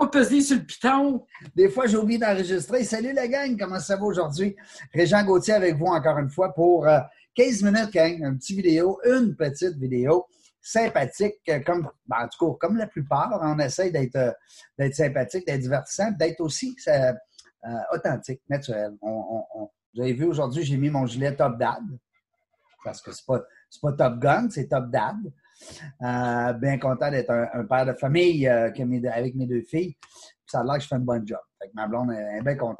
pas peser sur le piton. Des fois, j'ai oublié d'enregistrer. Salut la gang, comment ça va aujourd'hui? Régent Gauthier avec vous encore une fois pour 15 euh, minutes, gang, une petite vidéo, une petite vidéo sympathique, euh, comme, ben, en tout cas, comme la plupart, on essaie d'être euh, sympathique, d'être divertissant, d'être aussi authentique, naturel. vous avez vu, aujourd'hui, j'ai mis mon gilet Top Dad, parce que c'est pas, pas Top Gun, c'est Top Dad. Euh, bien content d'être un, père de famille euh, avec mes deux filles. Ça a l'air que je fais un bon job. ma blonde est, bien contente.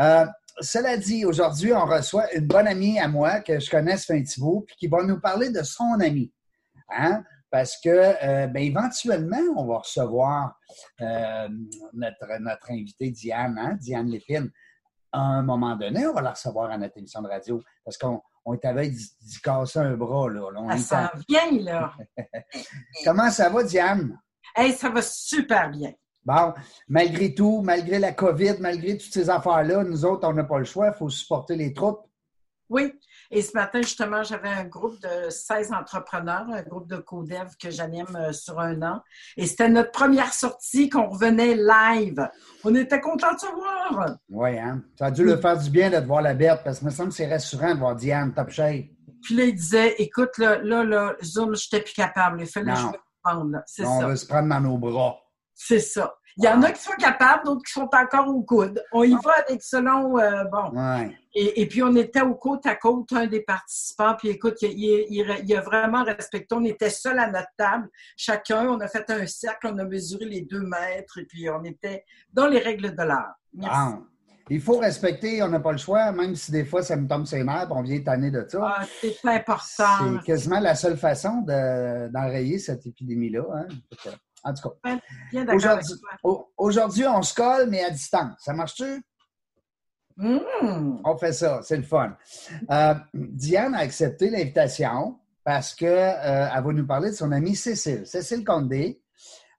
Euh, cela dit, aujourd'hui, on reçoit une bonne amie à moi que je connais, bout, puis qui va nous parler de son ami. Hein? Parce que, ben, éventuellement, on va recevoir notre, notre invitée Diane, hein? Diane Lépine. À un moment donné, on va la recevoir à notre émission de radio. Parce qu'on on est avec d'y casser un bras. Là. ça s'en vient, là. Comment ça va, Diane? Hey, ça va super bien. Bon, malgré tout, malgré la COVID, malgré toutes ces affaires-là, nous autres, on n'a pas le choix, il faut supporter les troupes. Oui. Et ce matin, justement, j'avais un groupe de 16 entrepreneurs, un groupe de codev que j'anime euh, sur un an. Et c'était notre première sortie qu'on revenait live. On était contents de se voir. Oui, hein? Ça a dû le faire du bien de voir la bête parce que me semble que c'est rassurant de voir Diane top shape. Puis là, il disait, écoute, là, là, là Zoom, je n'étais plus capable. Il fallait que je me prendre. C'est ça. On veut se prendre dans nos bras. C'est ça. Il y en a qui sont capables, d'autres qui sont encore au coude. On y va avec selon, euh, bon. Et, puis, on était au côte à côte, un des participants. Puis, écoute, il, a vraiment respecté. On était seuls à notre table, chacun. On a fait un cercle, on a mesuré les deux mètres. Et puis, on était dans les règles de l'art. Il faut respecter, on n'a pas le choix, même si des fois ça me tombe ses nerfs, on vient tanner de ça. Ah, c'est important. C'est quasiment la seule façon d'enrayer cette épidémie-là. Hein. En tout cas. Aujourd'hui, on se colle, mais à distance. Ça marche-tu? Mmh. On fait ça, c'est le fun. Euh, Diane a accepté l'invitation parce qu'elle euh, va nous parler de son amie Cécile, Cécile Condé,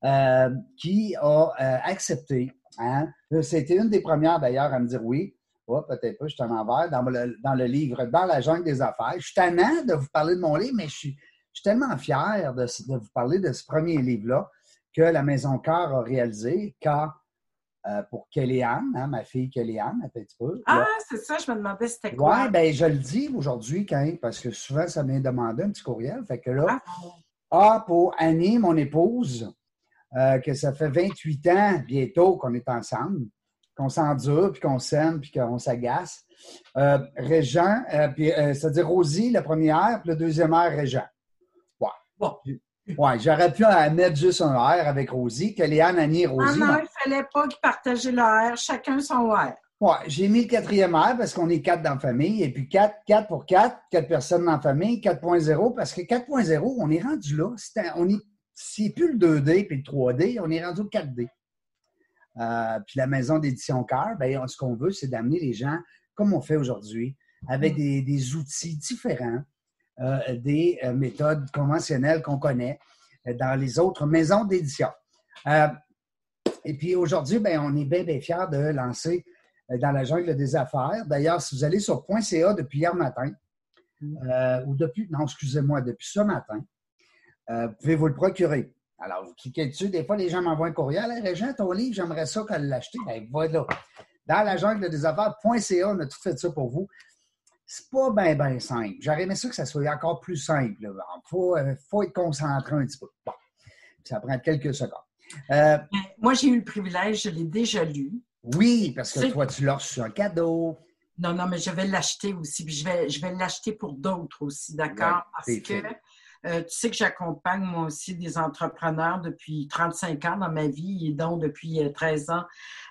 euh, qui a accepté. Hein? C'était une des premières d'ailleurs à me dire oui. Oh, peut-être pas, je suis en envers, dans le, dans le livre Dans la jungle des affaires. Je suis tannant de vous parler de mon livre, mais je suis, tellement fier de, de, vous parler de ce premier livre-là que la Maison Cœur a réalisé, car euh, pour Kellyanne, hein, ma fille Kellyanne, un petit peu. Ah, c'est ça, je me demandais c'était quoi. Oui, bien, je le dis aujourd'hui, quand, parce que souvent, ça m'a demandé un petit courriel. Fait que là, ah. A pour Annie, mon épouse, euh, que ça fait 28 ans bientôt qu'on est ensemble, qu'on s'endure, puis qu'on s'aime, puis qu'on s'agace. Euh, Régent, puis, c'est-à-dire Rosie, la première, puis le deuxième R, Régent. Ouais. Bon. Oui, j'aurais pu en mettre juste un R avec Rosie, que Léane, Annie et Rosie. Ah non, il ne fallait pas qu'ils partagent le R, chacun son R. Oui, j'ai mis le quatrième R parce qu'on est quatre dans la famille. Et puis quatre, quatre pour quatre, quatre personnes dans la famille, 4.0, parce que 4.0, on est rendu là. C'est, on est, c'est plus le 2D puis le 3D, on est rendu au 4D. Euh, puis la maison d'édition Cœur, ben, ce qu'on veut, c'est d'amener les gens, comme on fait aujourd'hui, avec mm. des, des outils différents des euh, méthodes conventionnelles qu'on connaît euh, dans les autres maisons d'édition. et puis aujourd'hui, ben, on est bien, bien fiers de lancer dans la jungle des affaires. D'ailleurs, si vous allez sur .ca depuis hier matin, ou depuis, non, excusez-moi, depuis ce matin, vous pouvez vous le procurer. Alors, vous cliquez dessus. Des fois, les gens m'envoient un courriel. Hey, Régent, ton livre, j'aimerais ça qu'elle l'achète. Ben, voilà. Dans la jungle des affaires.ca, on a tout fait ça pour vous c'est pas bien, bien simple. J'aurais aimé ça que ça soit encore plus simple. Il faut, euh, faut, être concentré un petit peu. Bon, ça prend quelques secondes. Euh, ben, moi, j'ai eu le privilège, je l'ai déjà lu. Oui, parce que toi, tu l'as reçu un cadeau. Non, non, mais je vais l'acheter aussi. Puis je vais, je vais l'acheter pour d'autres aussi, d'accord? parce que euh, tu sais que j'accompagne moi aussi des entrepreneurs depuis 35 ans dans ma vie et donc depuis 13 ans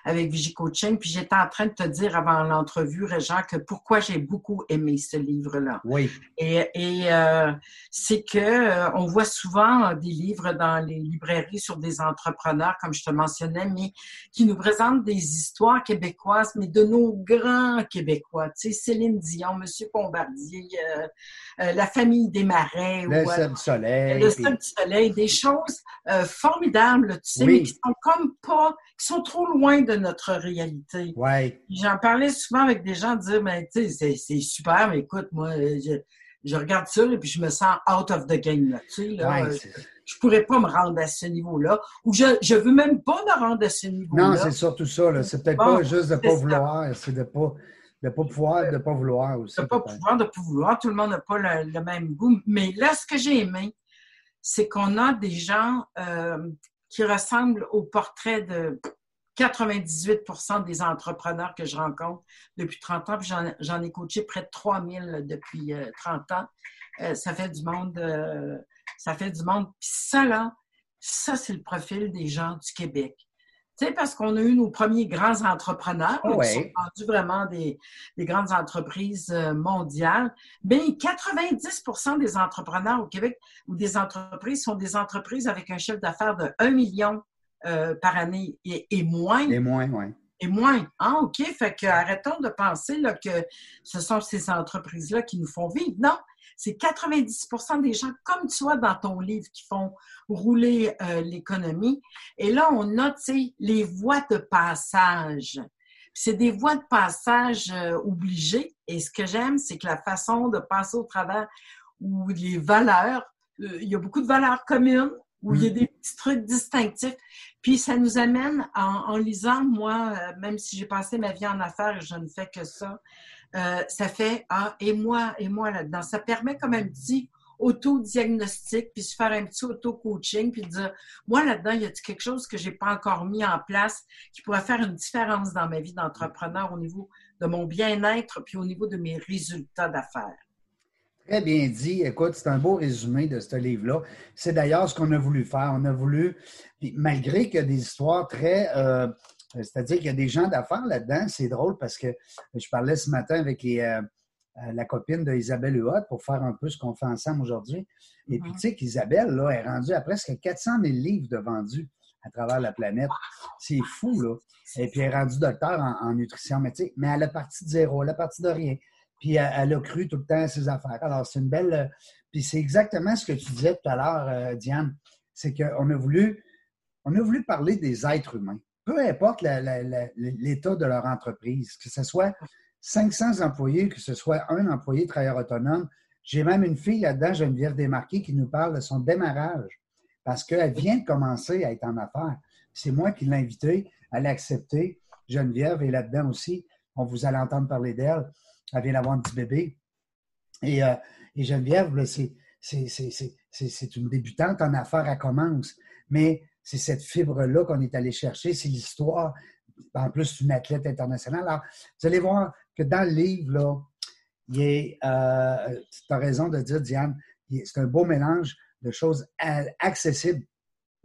avec Vigicoaching. Puis j'étais en train de te dire avant l'entrevue, Régent, que pourquoi j'ai beaucoup aimé ce livre-là. Oui. Et, et euh, c'est que euh, on voit souvent des livres dans les librairies sur des entrepreneurs, comme je te mentionnais, mais qui nous présentent des histoires québécoises, mais de nos grands Québécois. Tu sais, Céline Dion, Monsieur Bombardier, euh, euh, la famille des Marais. Ou, du soleil. Le du soleil, des choses formidables, tu sais, mais qui sont comme pas, qui sont trop loin de notre réalité. Ouais. J'en parlais souvent avec des gens, dire, mais tu sais, c'est super, mais écoute, moi, je, regarde ça, et puis je me sens out of the game, là, tu sais, là. je pourrais pas me rendre à ce niveau-là, ou je, je veux même pas me rendre à ce niveau-là. Non, c'est surtout ça, C'est peut-être pas juste de pas vouloir, c'est de pas, de pas pouvoir, de pas vouloir aussi. De pas pouvoir, de pas vouloir. Tout le monde n'a pas le, même goût. Mais là, ce que j'ai aimé, c'est qu'on a des gens euh, qui ressemblent au portrait de 98% des entrepreneurs que je rencontre depuis 30 ans, puis j'en ai coaché près de 3000 depuis 30 euh, ans. Euh, ça fait du monde, ça fait du monde. Puis ça, là, ça, c'est le profil des gens du Québec. Tu sais, parce qu'on a eu nos premiers grands entrepreneurs qui sont rendus vraiment des, grandes entreprises mondiales. Bien, 90% des entrepreneurs au Québec ou des entreprises sont des entreprises avec un chiffre d'affaires de 1 million euh, par année et, moins. Et moins, oui. Et moins. Ah, OK. Fait que arrêtons de penser là, que ce sont ces entreprises-là qui nous font vivre. Non, c'est 90% des gens comme toi dans ton livre qui font rouler euh, l'économie. Et là, on a, tu sais, les voies de passage. C'est des voies de passage euh, obligées. Et ce que j'aime, c'est que la façon de passer au travers ou les valeurs, il y a beaucoup de valeurs communes, où il y a mm. des petits trucs distinctifs. Puis ça nous amène, en, lisant, moi, euh, même si j'ai passé ma vie en affaires et je ne fais que ça, euh, ça fait Ah, et moi, et moi là-dedans. Ça permet comme un petit auto-diagnostic, puis se faire un petit auto-coaching, puis dire Moi, là-dedans, y a quelque chose que je n'ai pas encore mis en place qui pourrait faire une différence dans ma vie d'entrepreneur au niveau de mon bien-être, puis au niveau de mes résultats d'affaires? Très bien dit. Écoute, c'est un beau résumé de ce livre-là. C'est d'ailleurs ce qu'on a voulu faire. On a voulu, malgré qu'il y a des histoires très. Euh, c'est-à-dire qu'il y a des gens d'affaires là-dedans, c'est drôle parce que je parlais ce matin avec euh, euh, la copine d'Isabelle Huot pour faire un peu ce qu'on fait ensemble aujourd'hui. Et puis, mm-hmm. tu sais qu'Isabelle, là, est rendue à presque 400 000 livres de vendus à travers la planète. C'est fou, là. Et puis, elle est rendue docteur en, en nutrition, mais tu sais, mais elle a parti de zéro, elle a parti de rien. Puis elle, a cru tout le temps à ses affaires. Alors, c'est une belle. Euh, puis c'est exactement ce que tu disais tout à l'heure, euh, Diane. C'est qu'on a voulu. On a voulu parler des êtres humains. Peu importe l'état de leur entreprise, que ce soit 500 employés, que ce soit un employé travailleur autonome. J'ai même une fille là-dedans, Geneviève Desmarqués, qui nous parle de son démarrage parce qu'elle vient de commencer à être en affaires. C'est moi qui l'ai invitée, elle a accepté. Geneviève est là-dedans aussi. On vous allez entendre parler d'elle. Elle vient d'avoir un petit bébé. Et, euh, Geneviève, c'est une débutante en affaires, elle commence. Mais c'est cette fibre-là qu'on est allé chercher, c'est l'histoire. En plus, c'est une athlète internationale. Alors, vous allez voir que dans le livre, là, euh, tu as raison de dire, Diane, c'est un beau mélange de choses accessibles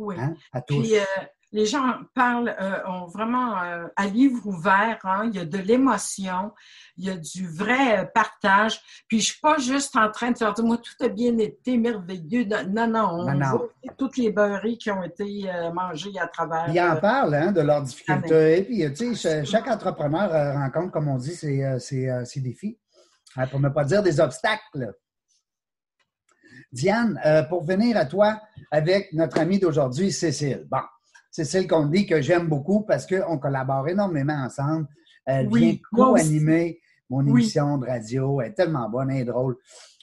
hein, à tous. Euh, les gens parlent, euh, ont vraiment euh, à livre ouvert. Hein. Il y a de l'émotion, il y a du vrai euh, partage. Puis je suis pas juste en train de faire dire moi tout a bien été merveilleux. Non, non, on voit toutes les beurreries qui ont été mangées à travers. Ils en parlent hein, de leurs difficultés. Puis tu sais, chaque entrepreneur rencontre, comme on dit, ses, ses, défis, hein, pour ne pas dire des obstacles. Diane, pour venir à toi avec notre amie d'aujourd'hui, Cécile. Bon, c'est celle qu'on dit que j'aime beaucoup parce qu'on collabore énormément ensemble. Elle vient co-animer mon émission de radio. Elle est tellement bonne et drôle.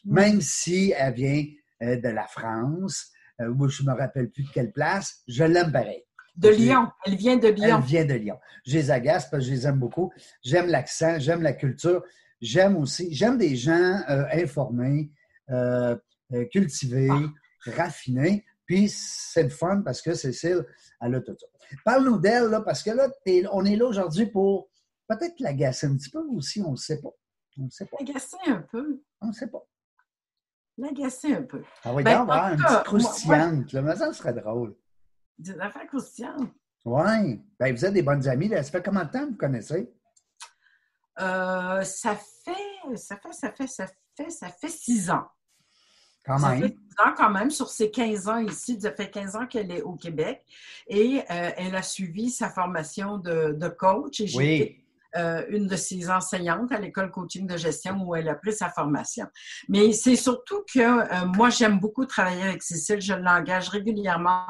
Même si elle vient euh, de la France, euh, où je ne me rappelle plus de quelle place, je l'aime pareil. De Lyon. Elle vient de Lyon. Elle vient de Lyon. Je les agace parce que je les aime beaucoup. J'aime l'accent, j'aime la culture. J'aime aussi, j'aime des gens euh, informés, cultivés, ah. raffinés. Puis c'est le fun parce que Cécile, elle a tout ça. Parle-nous d'elle, là, parce que là, on est là aujourd'hui pour peut-être l'agacer un petit peu aussi, on ne sait pas. On ne sait pas. L'agacer un peu. On ne sait pas. L'agacer un peu. Ah oui, ben, avoir une petite croustillante, mais ça serait drôle. Des affaires croustillantes. Oui. Ben, vous êtes des bonnes amies. Là. Ça fait combien de temps que vous connaissez? Euh, ça fait, ça fait, ça fait, ça fait, ça fait six ans. Quand même. Ça fait ans quand même sur ses 15 ans ici. Ça fait 15 ans qu'elle est au Québec et euh, elle a suivi sa formation de, coach. Et oui. Euh, une de ses enseignantes à l'école coaching de gestion où elle a pris sa formation. Mais c'est surtout que euh, moi, j'aime beaucoup travailler avec Cécile. Je l'engage régulièrement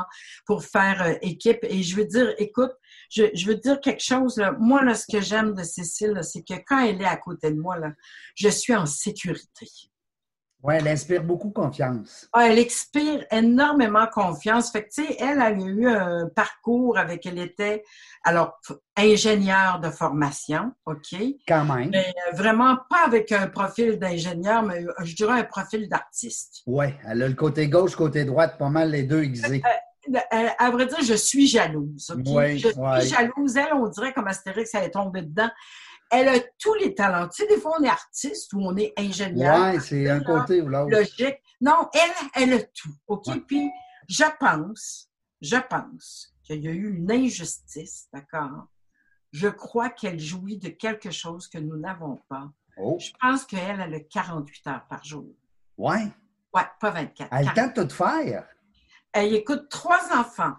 pour faire équipe. Et je veux dire, écoute, je, je veux dire quelque chose. Là. Moi, là, ce que j'aime de Cécile, c'est que quand elle est à côté de moi, là, je suis en sécurité. Oui, elle inspire beaucoup confiance. Ouais, elle inspire énormément confiance. Fait que, tu sais, elle, a eu un parcours avec, elle était, alors, ingénieure de formation, OK? Quand même. Mais euh, vraiment pas avec un profil d'ingénieur, mais euh, je dirais un profil d'artiste. Oui, elle a le côté gauche, côté droite, pas mal les deux aiguisés. Euh, à vrai dire, je suis jalouse. je suis jalouse. Elle, on dirait comme Astérix, elle est tombée dedans elle a tous les talents. Tu sais, des fois, on est artiste ou on est ingénieur. Oui, c'est un côté ou l'autre. Logique. Non, elle, elle a tout. OK? Puis, je pense, je pense qu'il y a eu une injustice, d'accord? Je crois qu'elle jouit de quelque chose que nous n'avons pas. Oh. Je pense qu'elle, elle a 48 heures par jour. Oui? Oui, pas 24. Elle tente tout faire. Elle écoute trois enfants.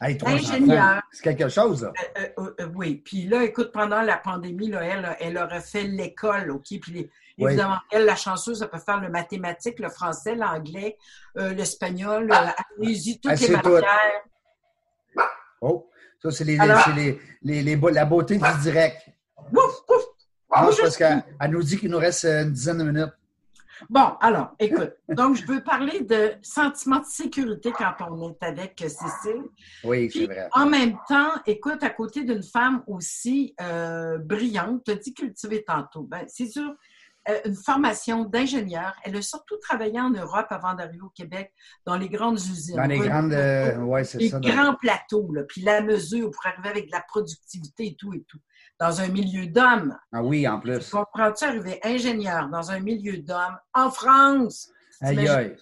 Ingénieur. C'est quelque chose. Euh, euh, euh, oui. Puis là, écoute, pendant la pandémie, là, elle, elle aurait fait l'école, OK? Puis évidemment, elle, la chanceuse, elle peut faire le mathématique, le français, l'anglais, l'espagnol, ah. toutes les matières. Oh, ça, c'est les, les, les, la beauté du direct. Ouf, ouf. Ah, parce qu'elle nous dit qu'il nous reste une dizaine de minutes. Bon, alors, écoute. Donc, je veux parler de sentiment de sécurité quand on est avec Cécile. Oui, c'est vrai. En même temps, écoute, à côté d'une femme aussi euh, brillante, tu as dit cultiver tantôt. Ben, c'est sûr, euh, une formation d'ingénieur. Elle a surtout travaillé en Europe avant d'arriver au Québec, dans les grandes usines. Dans les grandes, euh, ouais, c'est ça. Les grands plateaux, là, puis la mesure pour arriver avec de la productivité et tout et tout dans un milieu d'hommes. Ah oui, en plus. Comprends-tu arriver ingénieur dans un milieu d'hommes en France? Aïe, aïe.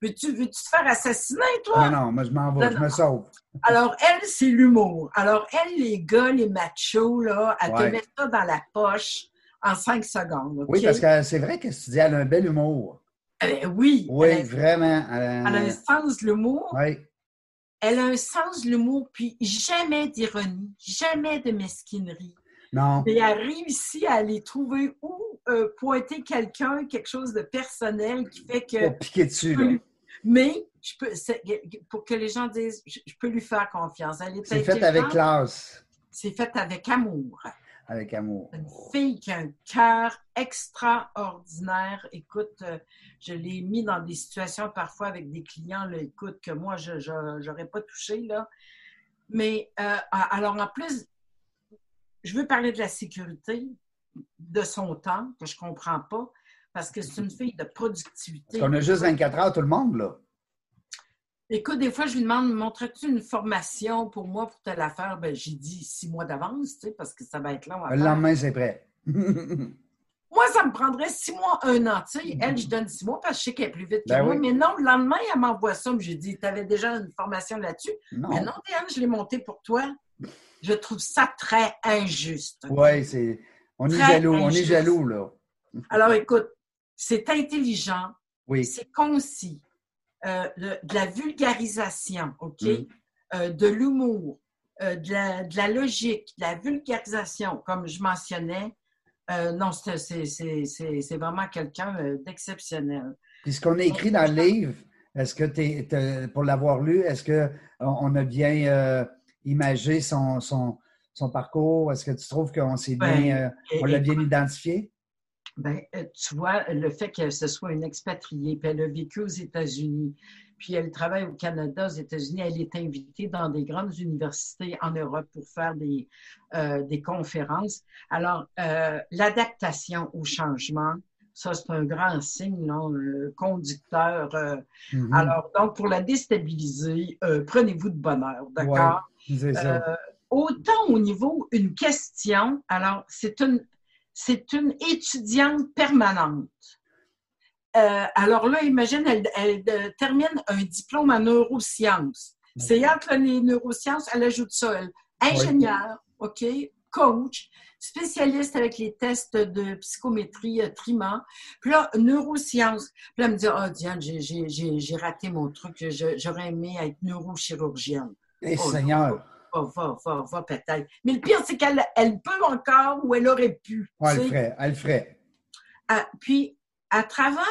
Veux-tu veux te faire assassiner, toi? Non, non, moi, je m'en vais, je me sauve. Alors, elle, c'est l'humour. Alors, elle, les gars, les machos, là, elle te met ça dans la poche en cinq secondes. Oui, parce que c'est vrai que tu dis, elle a un bel humour. Euh, oui. Oui, vraiment. Elle a... elle a un sens de l'humour. Oui elle a un sens de l'humour, puis jamais d'ironie, jamais de mesquinerie. Non. Et elle réussit à aller trouver où euh, pointer quelqu'un, quelque chose de personnel qui fait que. Pour piquer dessus, là. Mais je peux, pour que les gens disent, je, peux lui faire confiance. C'est fait avec classe. C'est fait avec amour. Avec amour. Une fille qui a un cœur extraordinaire. Écoute, euh, je l'ai mis dans des situations parfois avec des clients, là, écoute, que moi, je n'aurais pas touché. Là. Mais euh, alors, en plus, je veux parler de la sécurité, de son temps, que je ne comprends pas, parce que c'est une fille de productivité. On a juste 24 heures, tout le monde, là. Écoute, des fois, je lui demande, montrerais-tu une formation pour moi pour telle affaire? Ben, j'ai dit six mois d'avance, tu sais, parce que ça va être long. le lendemain, c'est prêt. moi, ça me prendrait six mois, un an. Tu sais, elle, je donne six mois parce que je sais qu'elle est plus vite que ben moi. Mais non, le lendemain, elle m'envoie ça. J'ai dit, tu avais déjà une formation là-dessus? Mais non, Diane, je l'ai montée pour toi. Je trouve ça très injuste. Oui, c'est. On est jaloux, on est jaloux, là. Alors, écoute, c'est intelligent. Oui. C'est concis. Euh, de la vulgarisation, OK? Mm. Euh, de l'humour, euh, de, la, logique, de la vulgarisation, comme je mentionnais. non, c'est vraiment quelqu'un d'exceptionnel. Puis ce qu'on a écrit dans le livre, est-ce que tu pour l'avoir lu, est-ce qu'on a bien imagé son, son, son parcours? Est-ce que tu trouves qu'on s'est bien, on l'a bien identifié? Ben, euh, tu vois, le fait que ce soit une expatriée, puis elle a vécu aux États-Unis, puis elle travaille au Canada, aux États-Unis, elle est invitée dans des grandes universités en Europe pour faire des, euh, des conférences. Alors, euh, l'adaptation au changement, ça, c'est un grand signe, non, conducteur. Mm-hmm. Alors, donc, pour la déstabiliser, prenez-vous de bonheur, d'accord? Autant au niveau une question, alors, c'est une c'est une étudiante permanente. Euh, alors là, imagine, elle, euh, termine un diplôme en neurosciences. C'est entre les neurosciences, elle ajoute ça, elle. Ingénieure, OK, coach, spécialiste avec les tests de psychométrie euh, Triment. Puis là, neurosciences. Puis là, elle me dit, oh Diane, j'ai raté mon truc, j'aurais aimé être neurochirurgienne. Eh, oh, Seigneur! va, va, va, va peut-être. Mais le pire, c'est qu'elle elle peut encore ou elle aurait pu. elle le ferait, elle le ferait. Ah, puis, à travers,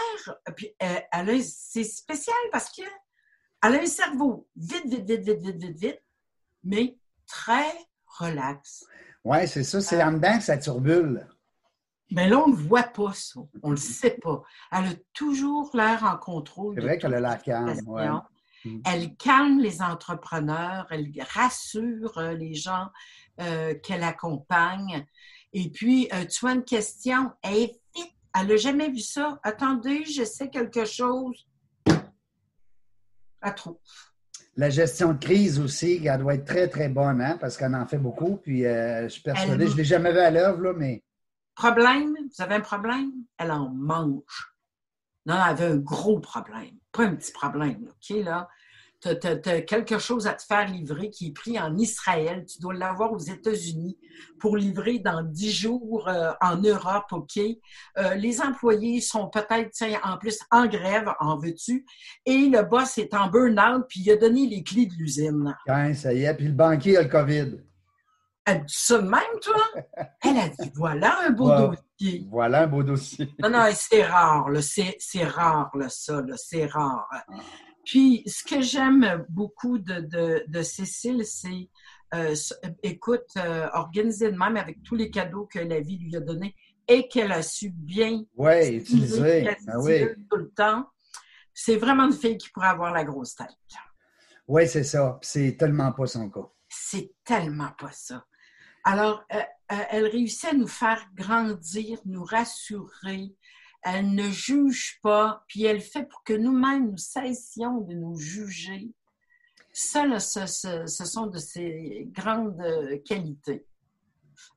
puis, euh, c'est spécial parce qu'elle a un cerveau vite, vite, vite, vite, vite, vite, vite, mais très relax. Oui, c'est ça, c'est en dedans que ça turbule. Mais là, on ne voit pas ça. On ne le sait pas. Elle a toujours l'air en contrôle. C'est vrai qu'elle a l'air calme. Mm. Elle calme les entrepreneurs, elle rassure euh, les gens euh, qu'elle accompagne. Et puis, euh, tu as une question, elle est vite. Elle n'a jamais vu ça. Attendez, je sais quelque chose. À trop. La gestion de crise aussi, elle doit être très, très bonne, hein, parce qu'elle en fait beaucoup. Puis, je suis persuadée, je ne l'ai jamais vu à l'œuvre, mais. Problème, vous avez un problème? Elle en mange. Non, elle avait un gros problème. Pas un petit problème, OK, là? Tu as, quelque chose à te faire livrer qui est pris en Israël. Tu dois l'avoir aux États-Unis pour livrer dans dix jours euh, en Europe, OK? Euh, les employés sont peut-être, en plus, en grève, en veux-tu? Et le boss est en burn-out, puis il a donné les clés de l'usine. Ouais, ça y est. Puis le banquier a le COVID. Elle dit ça même, toi? Elle a dit, voilà un beau dossier. Voilà un beau dossier. Non, non, c'est rare, c'est rare, là, ça, c'est rare. Ah. Puis, ce que j'aime beaucoup de, de, Cécile, c'est, euh, écoute, euh, organiser de même avec tous les cadeaux que la vie lui a donnés et qu'elle a su bien ouais, utiliser, ah oui. tout le temps. C'est vraiment une fille qui pourrait avoir la grosse tête. Oui, c'est ça. C'est tellement pas son cas. C'est tellement pas ça. Alors, euh, elle réussit à nous faire grandir, nous rassurer, elle ne juge pas, puis elle fait pour que nous-mêmes nous cessions de nous juger. Ça, ce, sont de ses grandes qualités.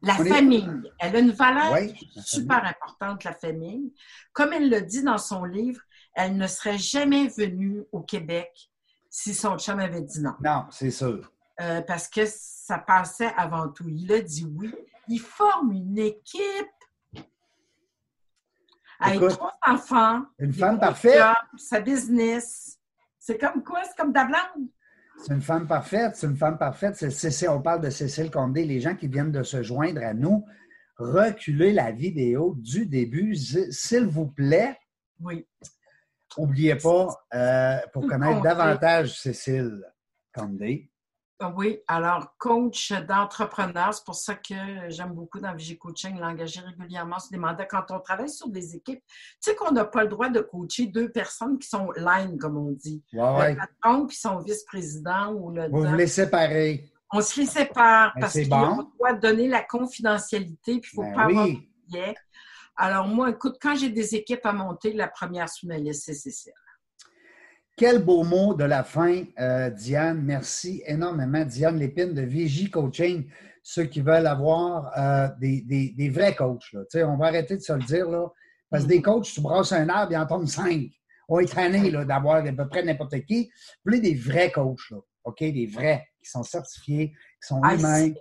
La famille, elle a une valeur super importante, la famille. Comme elle le dit dans son livre, elle ne serait jamais venue au Québec si son chum avait dit non. Non, c'est sûr. Euh, parce que ça passait avant tout. Il a dit oui. Il forme une équipe avec trois enfants. Une femme parfaite. sa business. C'est comme quoi? C'est comme Dablande. C'est une femme parfaite. C'est une femme parfaite. C'est, on parle de Cécile Condé, les gens qui viennent de se joindre à nous. Reculez la vidéo du début, s'il vous plaît. Oui. N'oubliez pas, euh, pour connaître davantage Cécile Condé, oui, alors coach d'entrepreneur, c'est pour ça que j'aime beaucoup dans Vigie Coaching l'engager régulièrement sur des mandats. Quand on travaille sur des équipes, tu sais qu'on n'a pas le droit de coacher deux personnes qui sont line, comme on dit. Ouais, Le patron puis son vice-président ou le. Vous les séparez. On se les sépare parce qu'on doit donner la confidentialité puis il ne faut ben pas avoir de Alors moi, écoute, quand j'ai des équipes à monter, la première sur ma liste, c'est Cécile. Quel beau mot de la fin, euh, Diane. Merci énormément, Diane Lépine de VJ Coaching. Ceux qui veulent avoir euh, des, vrais coachs. On va arrêter de se le dire. Là, parce que des coachs, tu brasses un arbre, il en tombe cinq. On est traîné d'avoir à peu près n'importe qui. Vous voulez des vrais coachs, là, OK? Des vrais, qui sont certifiés, qui sont ah, humains,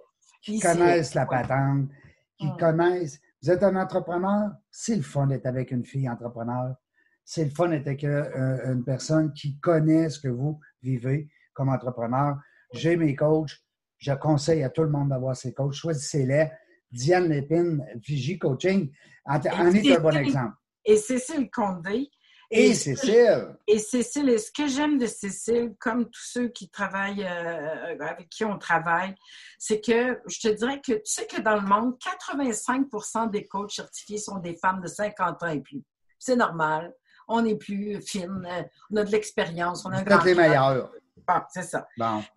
qui connaissent la patente, qui hmm. connaissent. Vous êtes un entrepreneur, c'est le fun d'être avec une fille entrepreneur c'est le fun d'être avec euh, une personne qui connaît ce que vous vivez comme entrepreneur. J'ai mes coachs. Je conseille à tout le monde d'avoir ses coachs. Choisissez-les. Diane Lépine, Vigie Coaching, en, est un bon exemple. Et Cécile Condé. Et, Cécile. Et Cécile, et ce que j'aime de Cécile, comme tous ceux qui travaillent, euh, avec qui on travaille, c'est que je te dirais que tu sais que dans le monde, 85% des coachs certifiés sont des femmes de 50 ans et plus. C'est normal on est plus fine, on a de l'expérience, on a un grand. les meilleurs. c'est ça.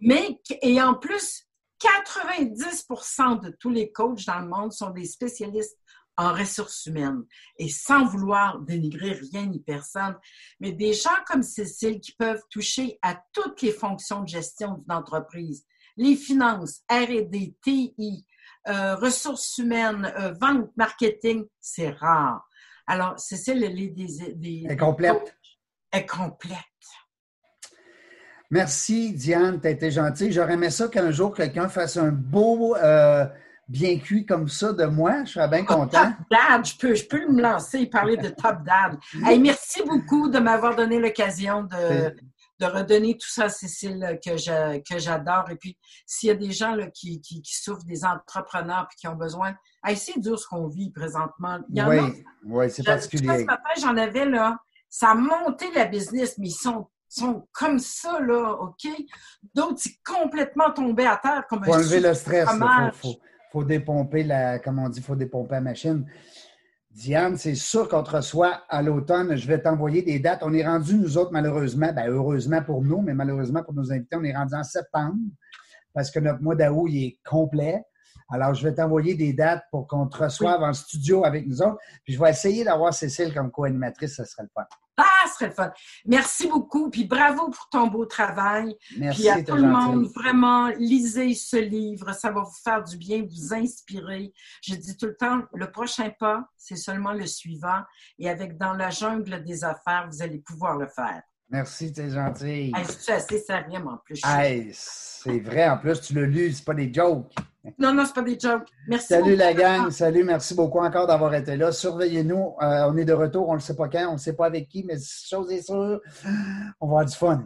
Mais, et en plus, 90% de tous les coachs dans le monde sont des spécialistes en ressources humaines. Et sans vouloir dénigrer rien ni personne, mais des gens comme Cécile qui peuvent toucher à toutes les fonctions de gestion d'une entreprise, les finances, R&D, TI, euh, ressources humaines, euh, vente, marketing, c'est rare. Alors, c'est ça le des, des, Elle est complète. Elle est complète. Merci, Diane, tu as été gentille. J'aurais aimé ça qu'un jour, quelqu'un fasse un beau euh, bien cuit comme ça de moi. Je serais bien ah, content. top Dad, je peux, je peux me lancer et parler de Top Dad. merci beaucoup de m'avoir donné l'occasion de, de redonner tout ça à Cécile que j'adore. Et puis, s'il y a des gens là, qui, qui, souffrent, des entrepreneurs puis qui ont besoin, c'est dur ce qu'on vit présentement. Il y en oui, oui c'est particulier. Ce matin, j'en avais là, ça a monté la business, mais ils sont sont comme ça, là, OK? D'autres, c'est complètement tombé à terre comme un Faut enlever le stress. Il faut, faut, faut, dépomper la, comme on dit, il faut dépomper la machine. Diane, c'est sûr qu'on te reçoit à l'automne. Je vais t'envoyer des dates. On est rendu, nous autres, malheureusement, ben, heureusement pour nous, mais malheureusement pour nos invités, on est rendu en septembre parce que notre mois d'août, est complet. Alors, je vais t'envoyer des dates pour qu'on te reçoive en studio avec nous autres. Puis, je vais essayer d'avoir Cécile comme co-animatrice. Ça serait le fun. Ah, ce serait le fun. Merci beaucoup. Puis, bravo pour ton beau travail. Merci. Puis, à tout le monde, vraiment, lisez ce livre. Ça va vous faire du bien, vous inspirer. Je dis tout le temps, le prochain pas, c'est seulement le suivant. Et avec Dans la jungle des affaires, vous allez pouvoir le faire. Merci, t'es gentil. Hey, c'est assez sérieux, en plus? Hey, c'est vrai, en plus, tu l'as lu, c'est pas des jokes. Non, non, c'est pas des jokes. Merci. Salut la gang, salut, merci beaucoup encore d'avoir été là. Surveillez-nous, euh, on est de retour, on ne sait pas quand, on ne sait pas avec qui, mais chose est sûre, on va avoir du fun.